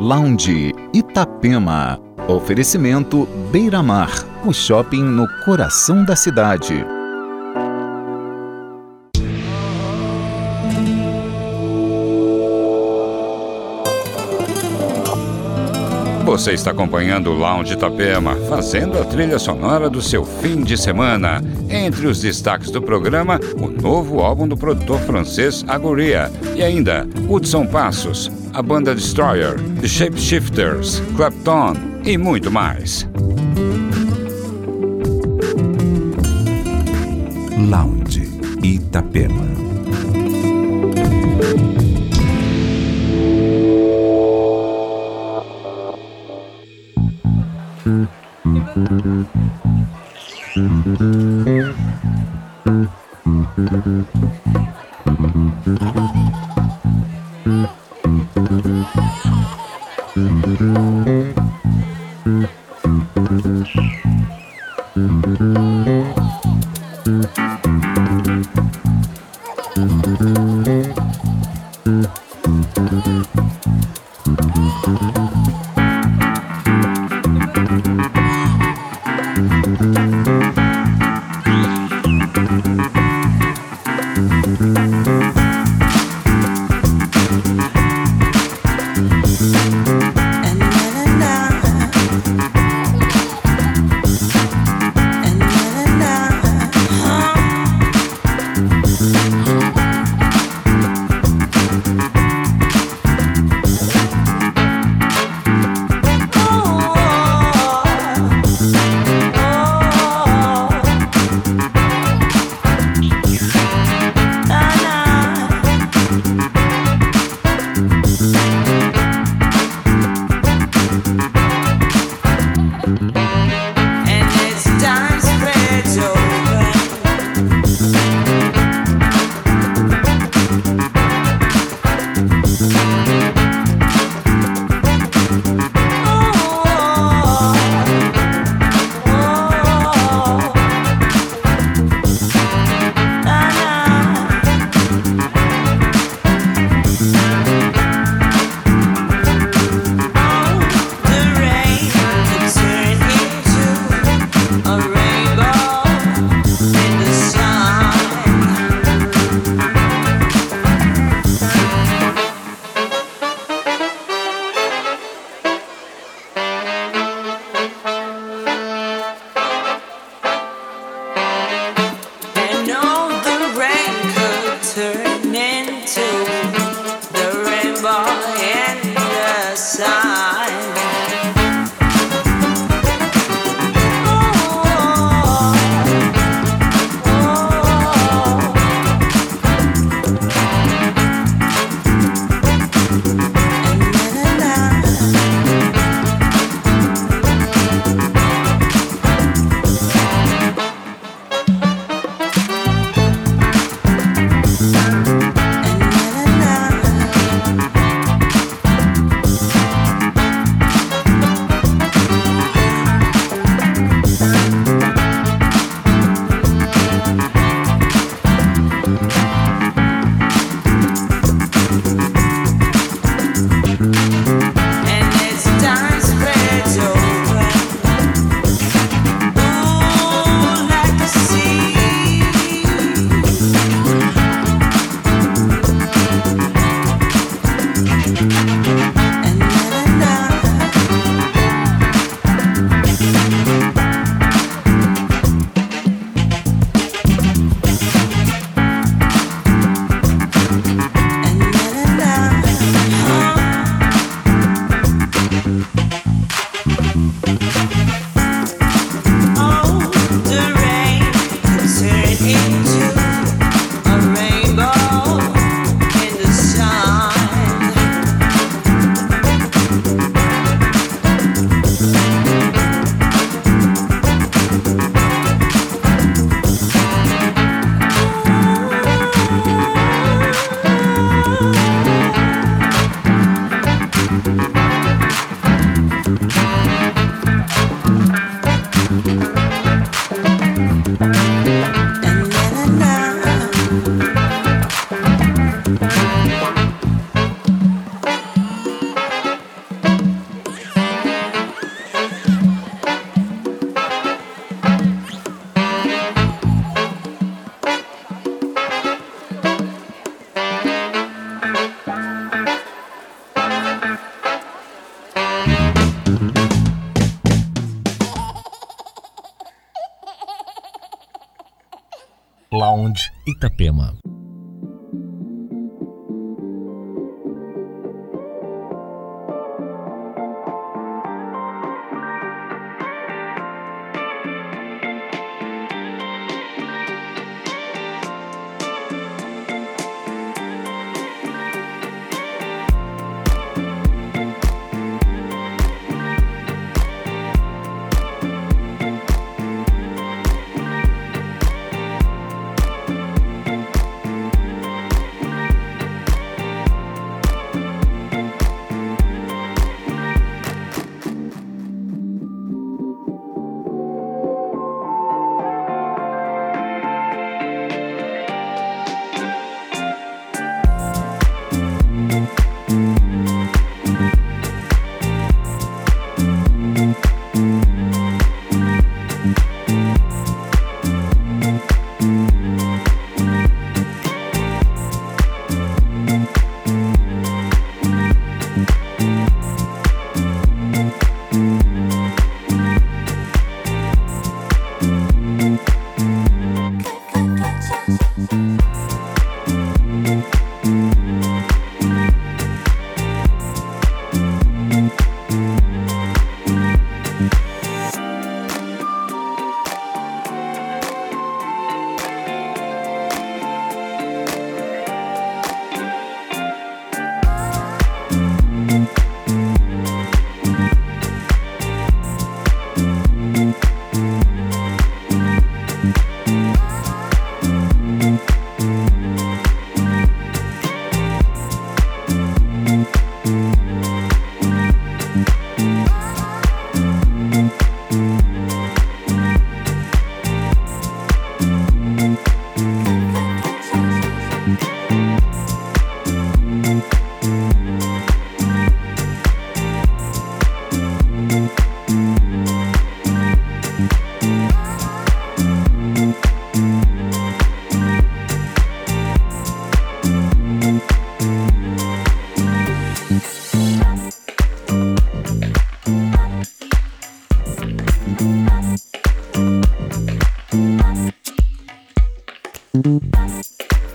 Lounge Itapema. Oferecimento Beira Mar, o shopping no coração da cidade. Você está acompanhando o Lounge Itapema, fazendo a trilha sonora do seu fim de semana. Entre os destaques do programa, o novo álbum do produtor francês Agoria e ainda Hudson Passos, a banda Destroyer, The Shapeshifters, Clapton e muito mais. Lounge Itapema.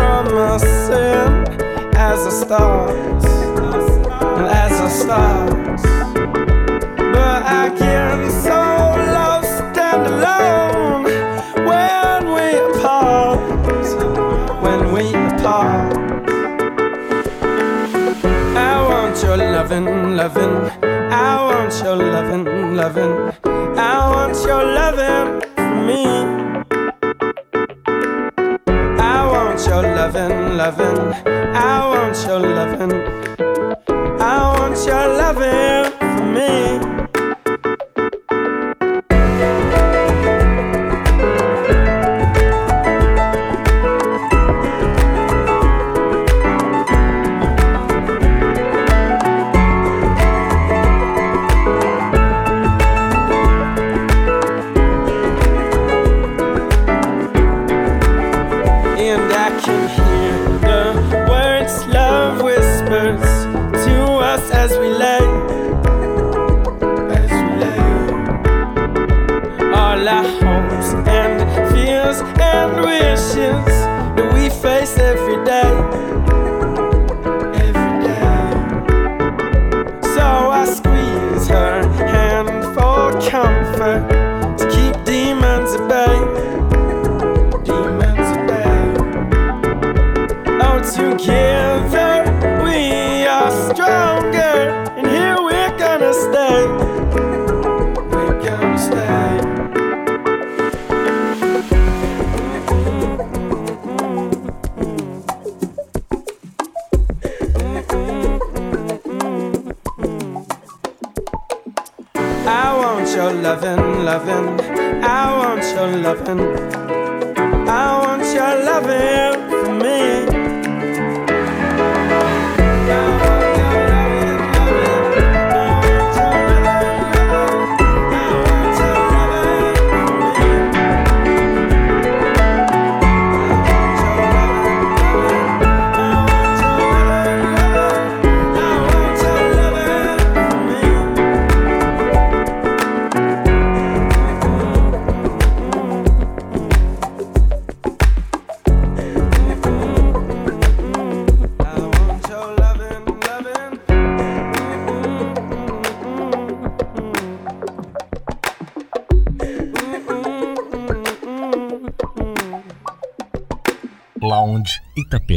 promising as the starts, as the starts. But I get so lost and alone when we apart, when we apart. I want your loving, loving. I want your loving, loving. I want your loving. your loving, loving. I want your loving. I want your loving. loving. I want your loving. I want your loving.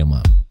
тема.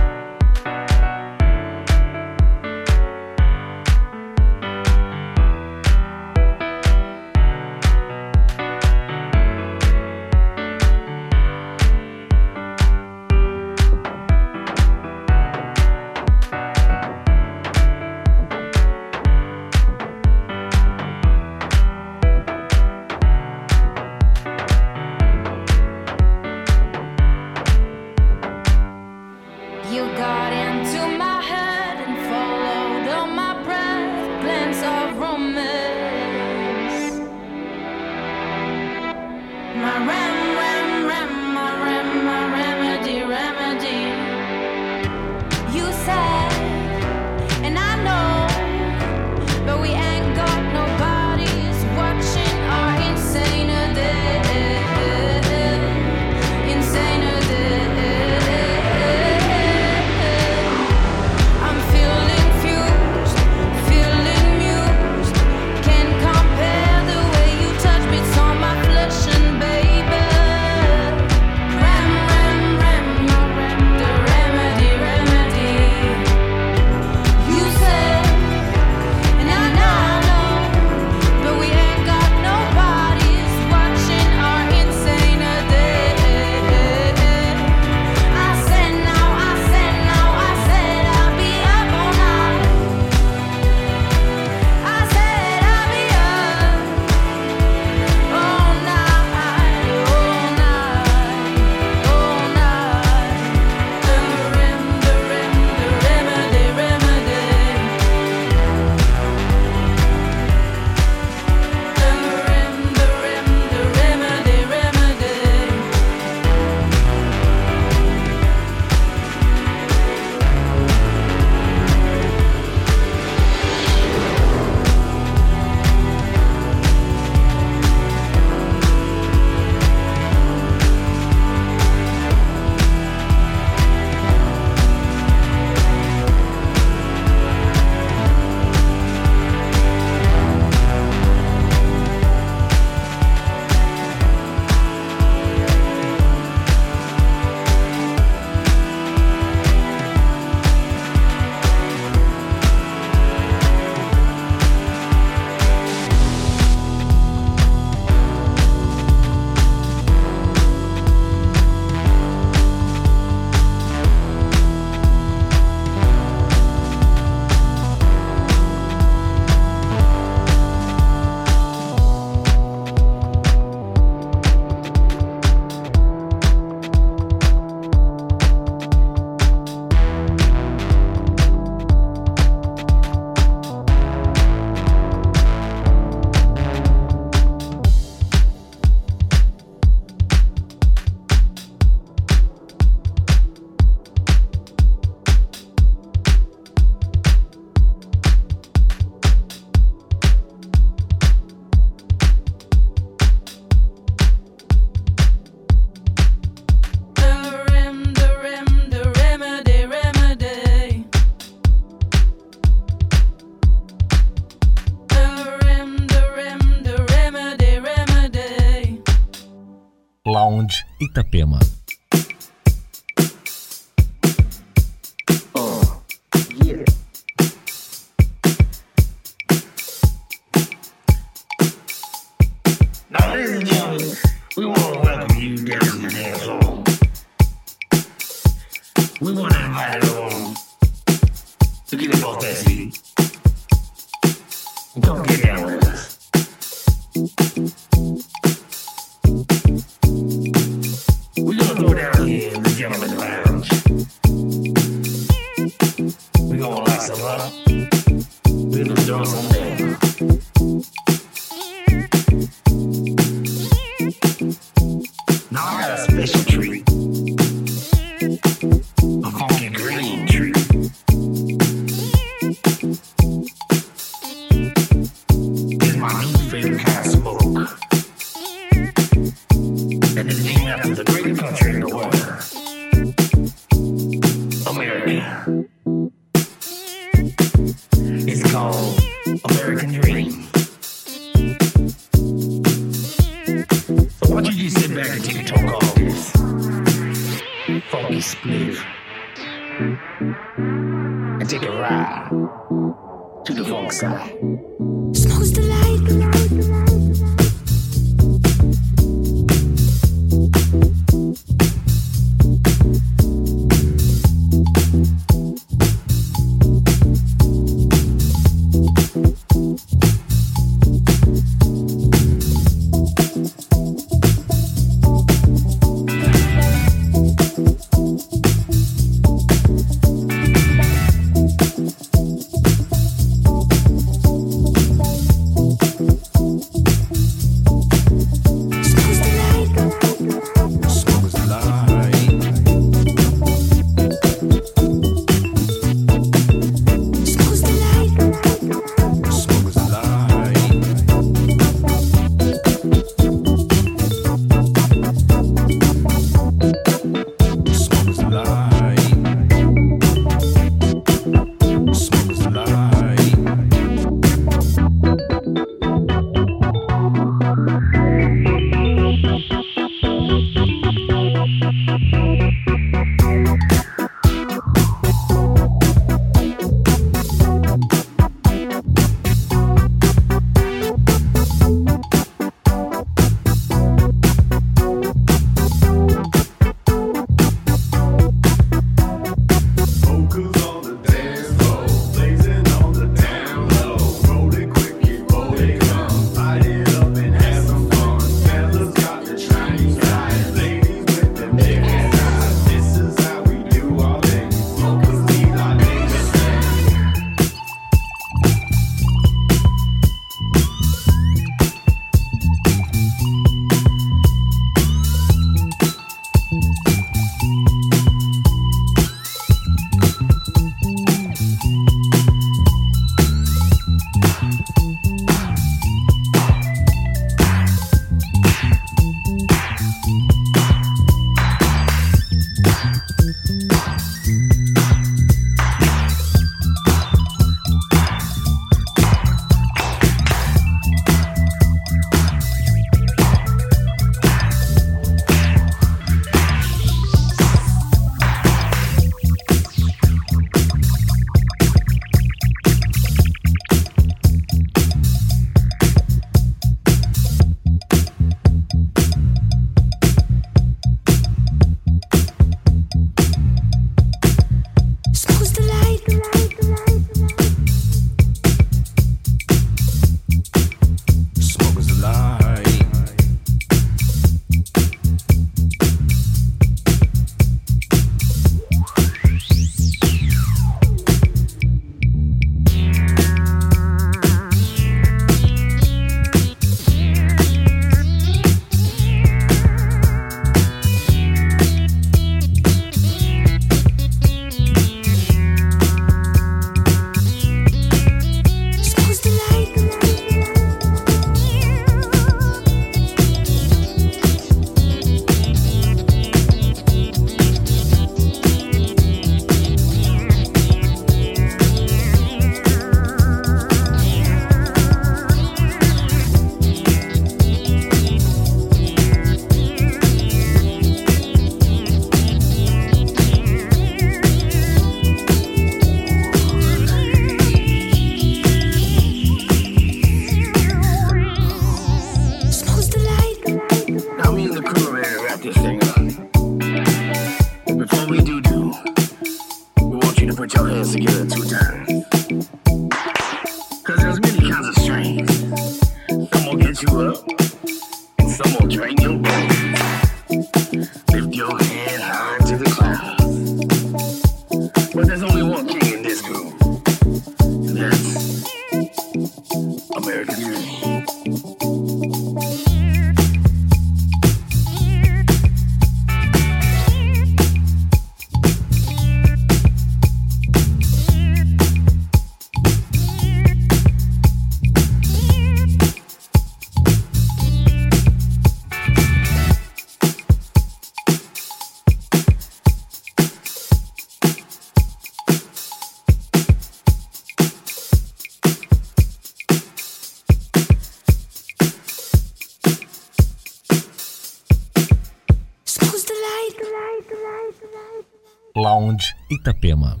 Itapema.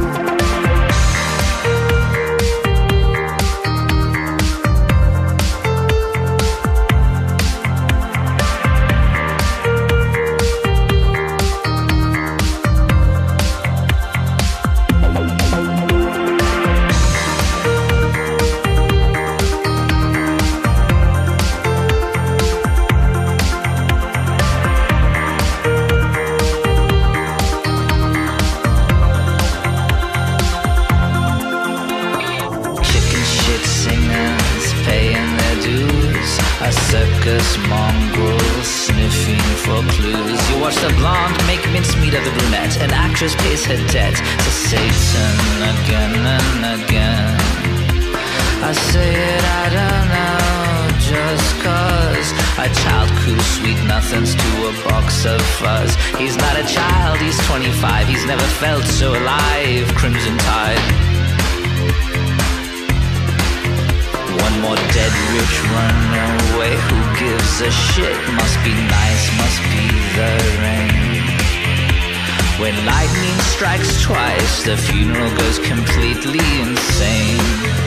the funeral goes completely insane.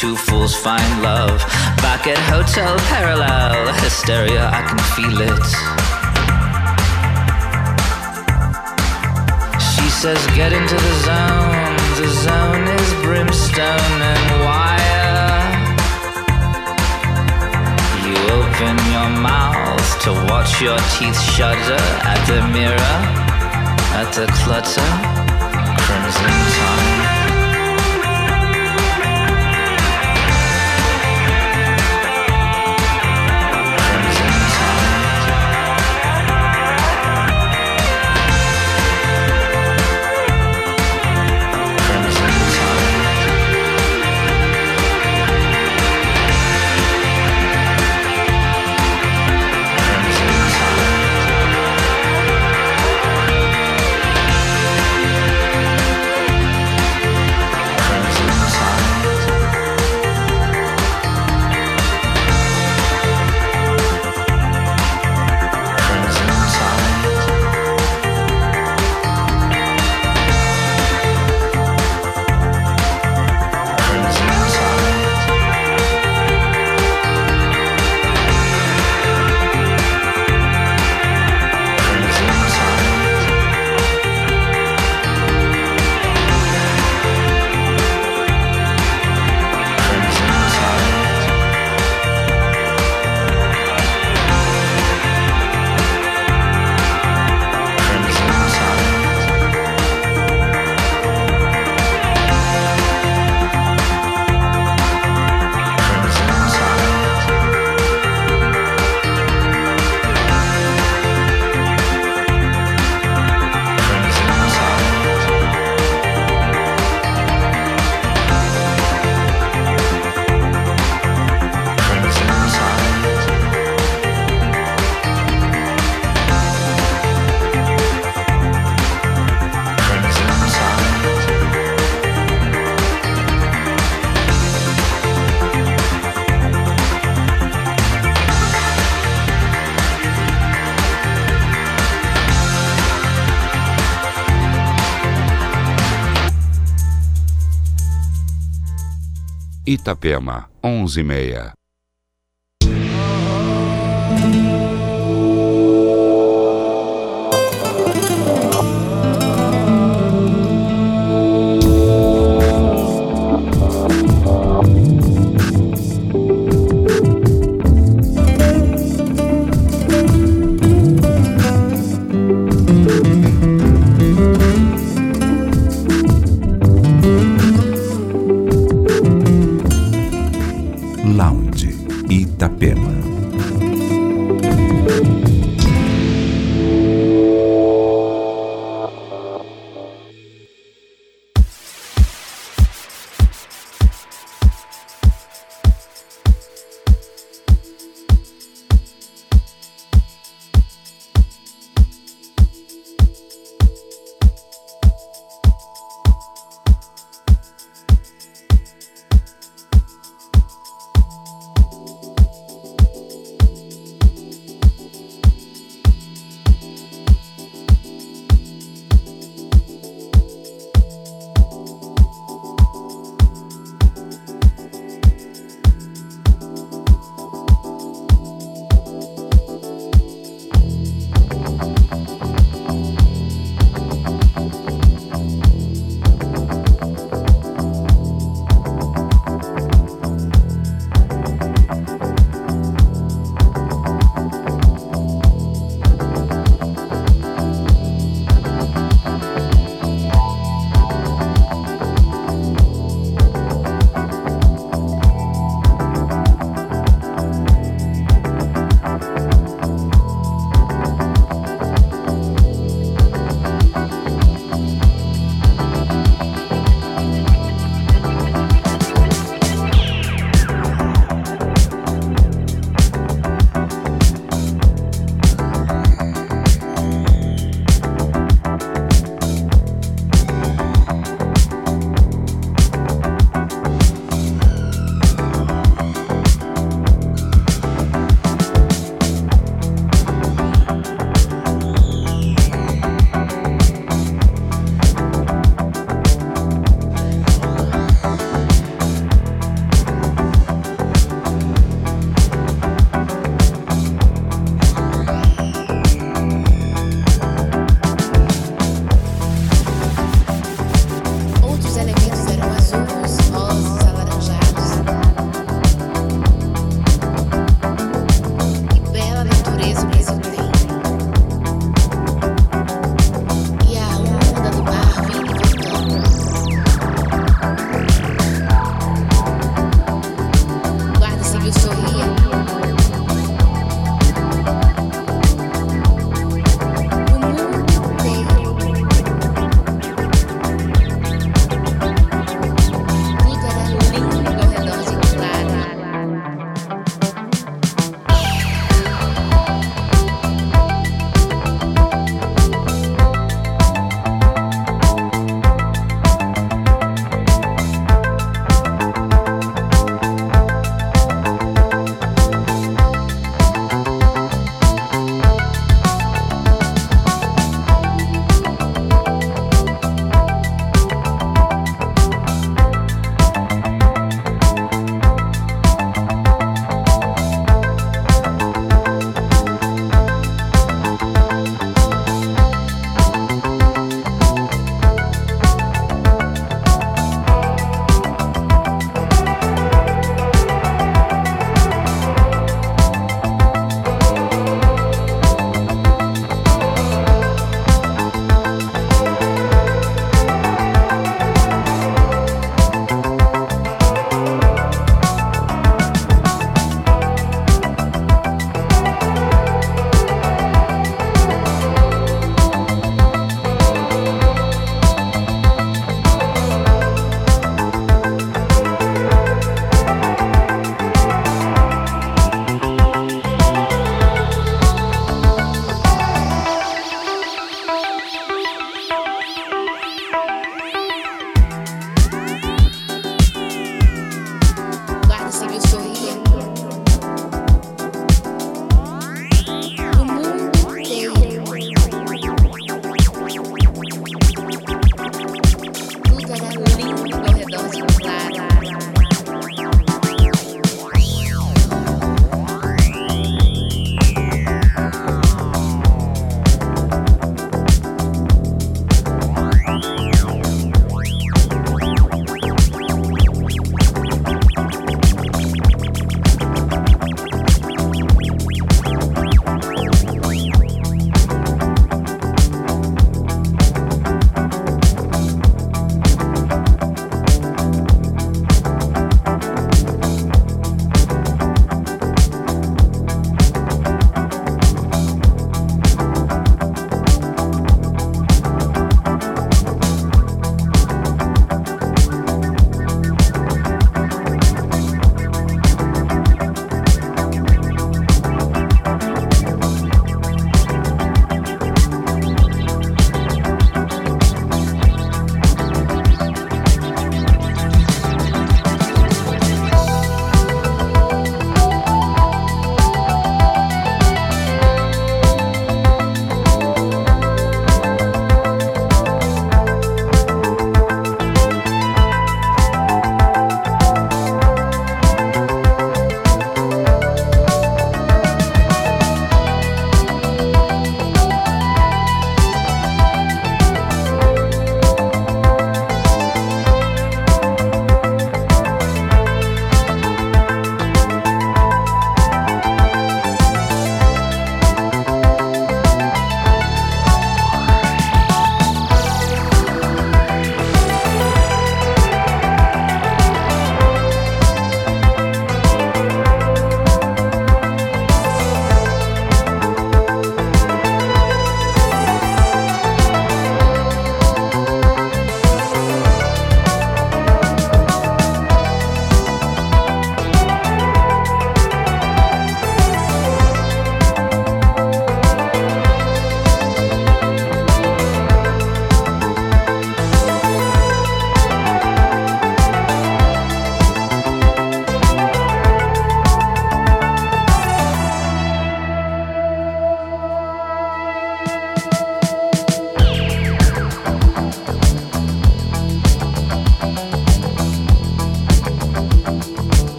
Two fools find love. Back at Hotel Parallel, hysteria, I can feel it. She says, Get into the zone. The zone is brimstone and wire. You open your mouth to watch your teeth shudder at the mirror, at the clutter, Itapema, 11 e meia.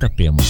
Itapema.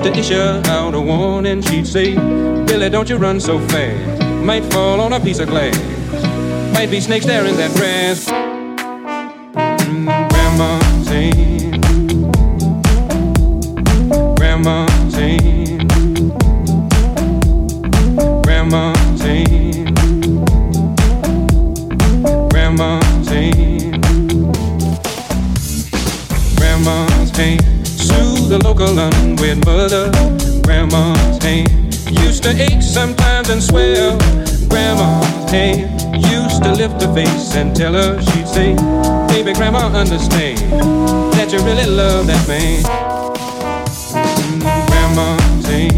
To issue out a warning. She'd say, Billy, don't you run so fast. Might fall on a piece of glass. Might be snakes there in that grass. Mm, Grandma's ain't. The local mother. Grandma's ain't. Used to ache sometimes and swell. Grandma's ain't. Used to lift her face and tell her she'd say, Baby, grandma, understand that you really love that man. Mm, Grandma's ain't.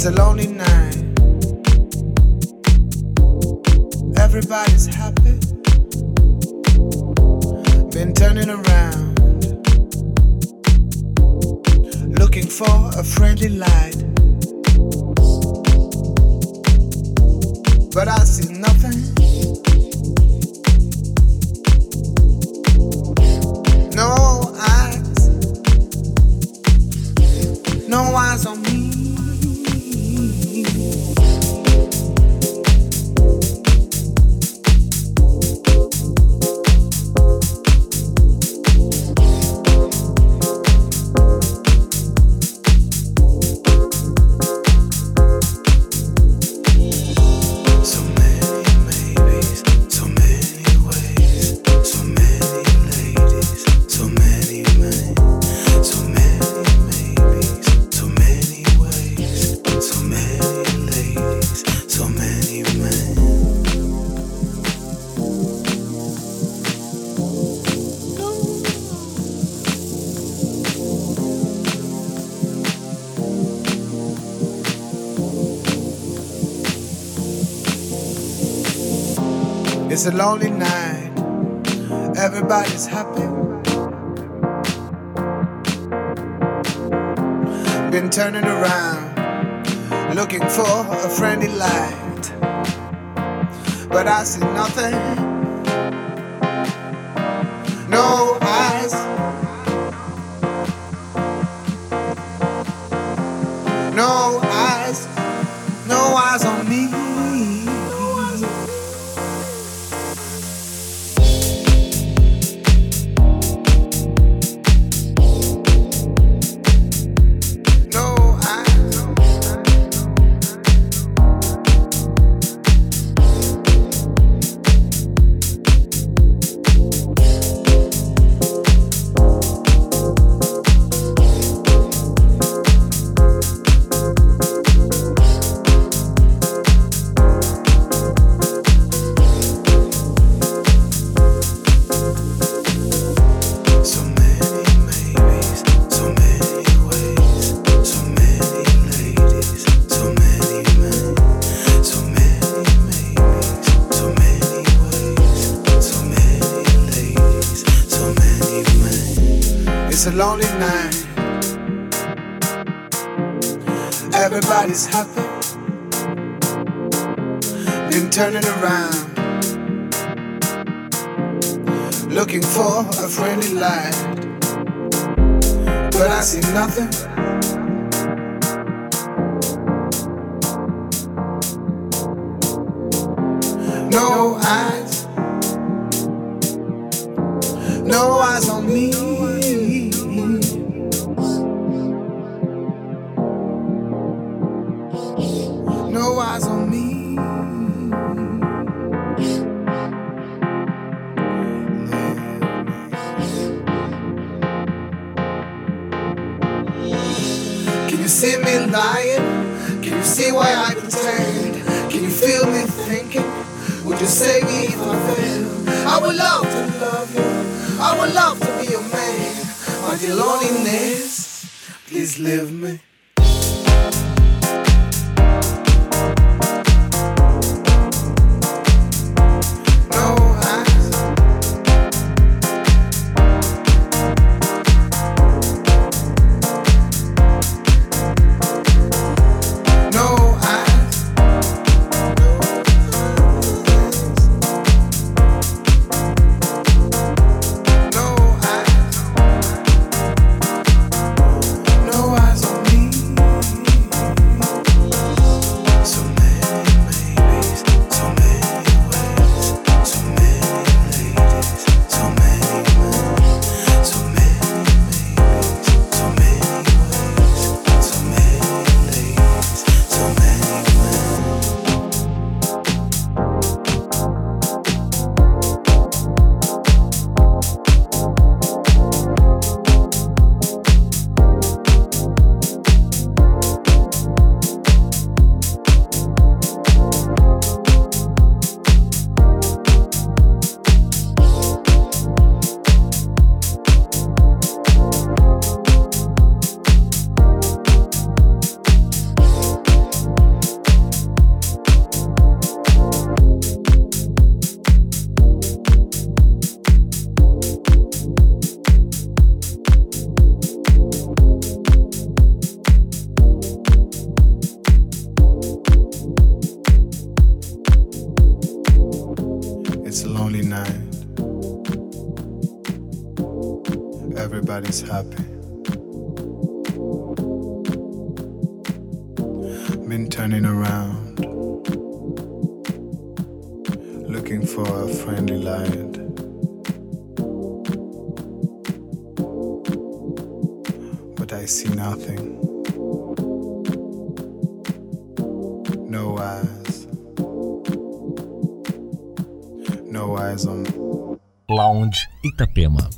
It's a lonely night. Everybody's happy. Been turning around. Looking for a friendly light. A lonely Lounge Itapema.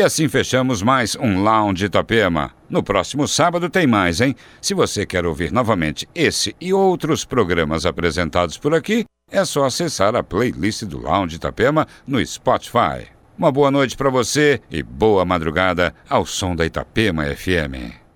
E assim fechamos mais um Lounge Itapema. No próximo sábado tem mais, hein? Se você quer ouvir novamente esse e outros programas apresentados por aqui, é só acessar a playlist do Lounge Itapema no Spotify. Uma boa noite para você e boa madrugada ao som da Itapema FM.